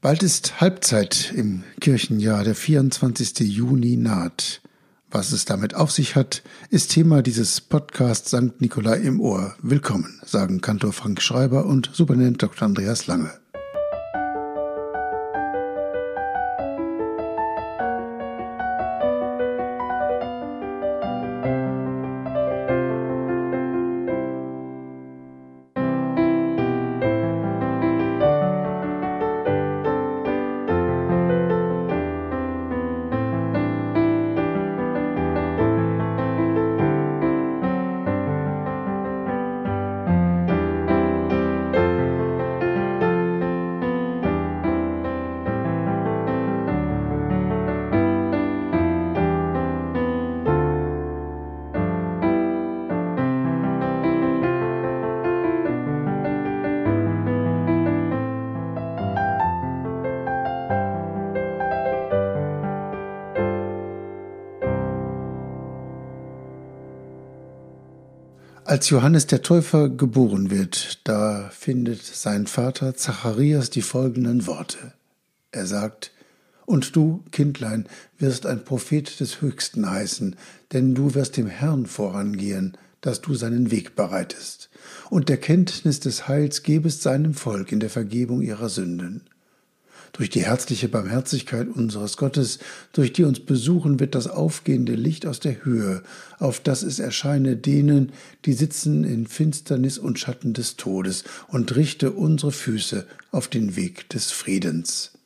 Bald ist Halbzeit im Kirchenjahr, der 24. Juni naht. Was es damit auf sich hat, ist Thema dieses Podcasts St. Nikolai im Ohr. Willkommen, sagen Kantor Frank Schreiber und Superintendent Dr. Andreas Lange. Als Johannes der Täufer geboren wird, da findet sein Vater Zacharias die folgenden Worte. Er sagt, Und du, Kindlein, wirst ein Prophet des Höchsten heißen, denn du wirst dem Herrn vorangehen, dass du seinen Weg bereitest, und der Kenntnis des Heils gebest seinem Volk in der Vergebung ihrer Sünden. Durch die herzliche Barmherzigkeit unseres Gottes, durch die uns besuchen wird das aufgehende Licht aus der Höhe, auf das es erscheine denen, die sitzen in Finsternis und Schatten des Todes, und richte unsere Füße auf den Weg des Friedens.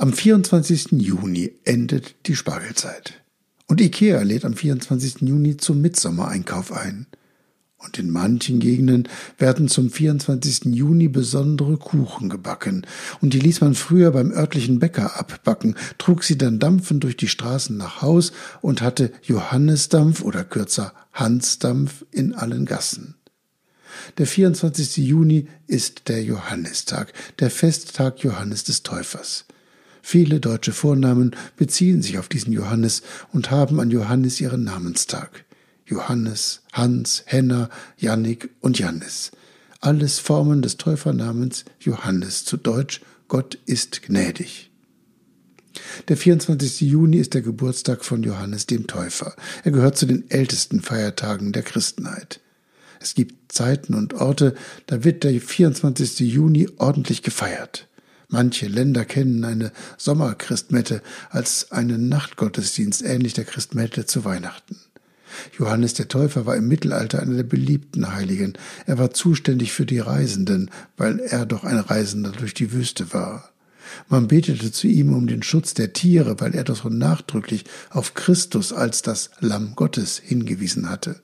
Am 24. Juni endet die Spargelzeit. Und Ikea lädt am 24. Juni zum Mitsommereinkauf ein. Und in manchen Gegenden werden zum 24. Juni besondere Kuchen gebacken. Und die ließ man früher beim örtlichen Bäcker abbacken, trug sie dann dampfend durch die Straßen nach Haus und hatte Johannesdampf oder kürzer Hansdampf in allen Gassen. Der 24. Juni ist der Johannistag, der Festtag Johannes des Täufers. Viele deutsche Vornamen beziehen sich auf diesen Johannes und haben an Johannes ihren Namenstag. Johannes, Hans, Henna, Jannik und Jannis. Alles Formen des Täufernamens Johannes, zu Deutsch Gott ist gnädig. Der 24. Juni ist der Geburtstag von Johannes dem Täufer. Er gehört zu den ältesten Feiertagen der Christenheit. Es gibt Zeiten und Orte, da wird der 24. Juni ordentlich gefeiert. Manche Länder kennen eine Sommerchristmette als einen Nachtgottesdienst ähnlich der Christmette zu Weihnachten. Johannes der Täufer war im Mittelalter einer der beliebten Heiligen. Er war zuständig für die Reisenden, weil er doch ein Reisender durch die Wüste war. Man betete zu ihm um den Schutz der Tiere, weil er doch so nachdrücklich auf Christus als das Lamm Gottes hingewiesen hatte.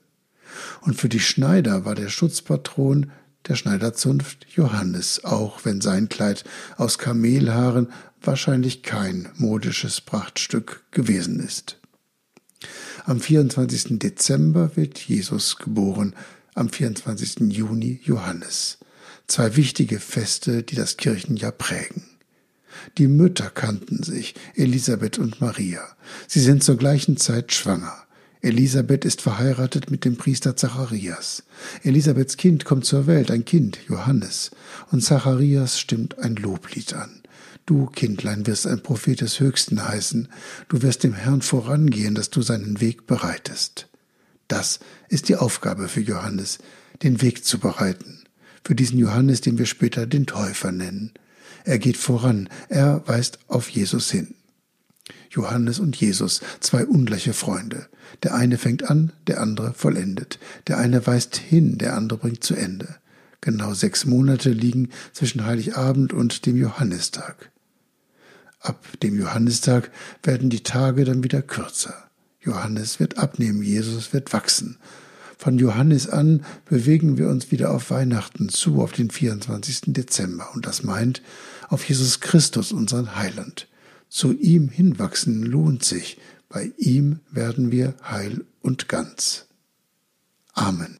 Und für die Schneider war der Schutzpatron der Schneiderzunft Johannes, auch wenn sein Kleid aus Kamelhaaren wahrscheinlich kein modisches Prachtstück gewesen ist. Am 24. Dezember wird Jesus geboren, am 24. Juni Johannes. Zwei wichtige Feste, die das Kirchenjahr prägen. Die Mütter kannten sich, Elisabeth und Maria. Sie sind zur gleichen Zeit schwanger. Elisabeth ist verheiratet mit dem Priester Zacharias. Elisabeths Kind kommt zur Welt, ein Kind, Johannes, und Zacharias stimmt ein Loblied an. Du, Kindlein, wirst ein Prophet des Höchsten heißen, du wirst dem Herrn vorangehen, dass du seinen Weg bereitest. Das ist die Aufgabe für Johannes, den Weg zu bereiten, für diesen Johannes, den wir später den Täufer nennen. Er geht voran, er weist auf Jesus hin. Johannes und Jesus, zwei ungleiche Freunde. Der eine fängt an, der andere vollendet. Der eine weist hin, der andere bringt zu Ende. Genau sechs Monate liegen zwischen Heiligabend und dem Johannistag. Ab dem Johannistag werden die Tage dann wieder kürzer. Johannes wird abnehmen, Jesus wird wachsen. Von Johannes an bewegen wir uns wieder auf Weihnachten zu, auf den 24. Dezember. Und das meint auf Jesus Christus, unseren Heiland. Zu ihm hinwachsen lohnt sich, bei ihm werden wir heil und ganz. Amen.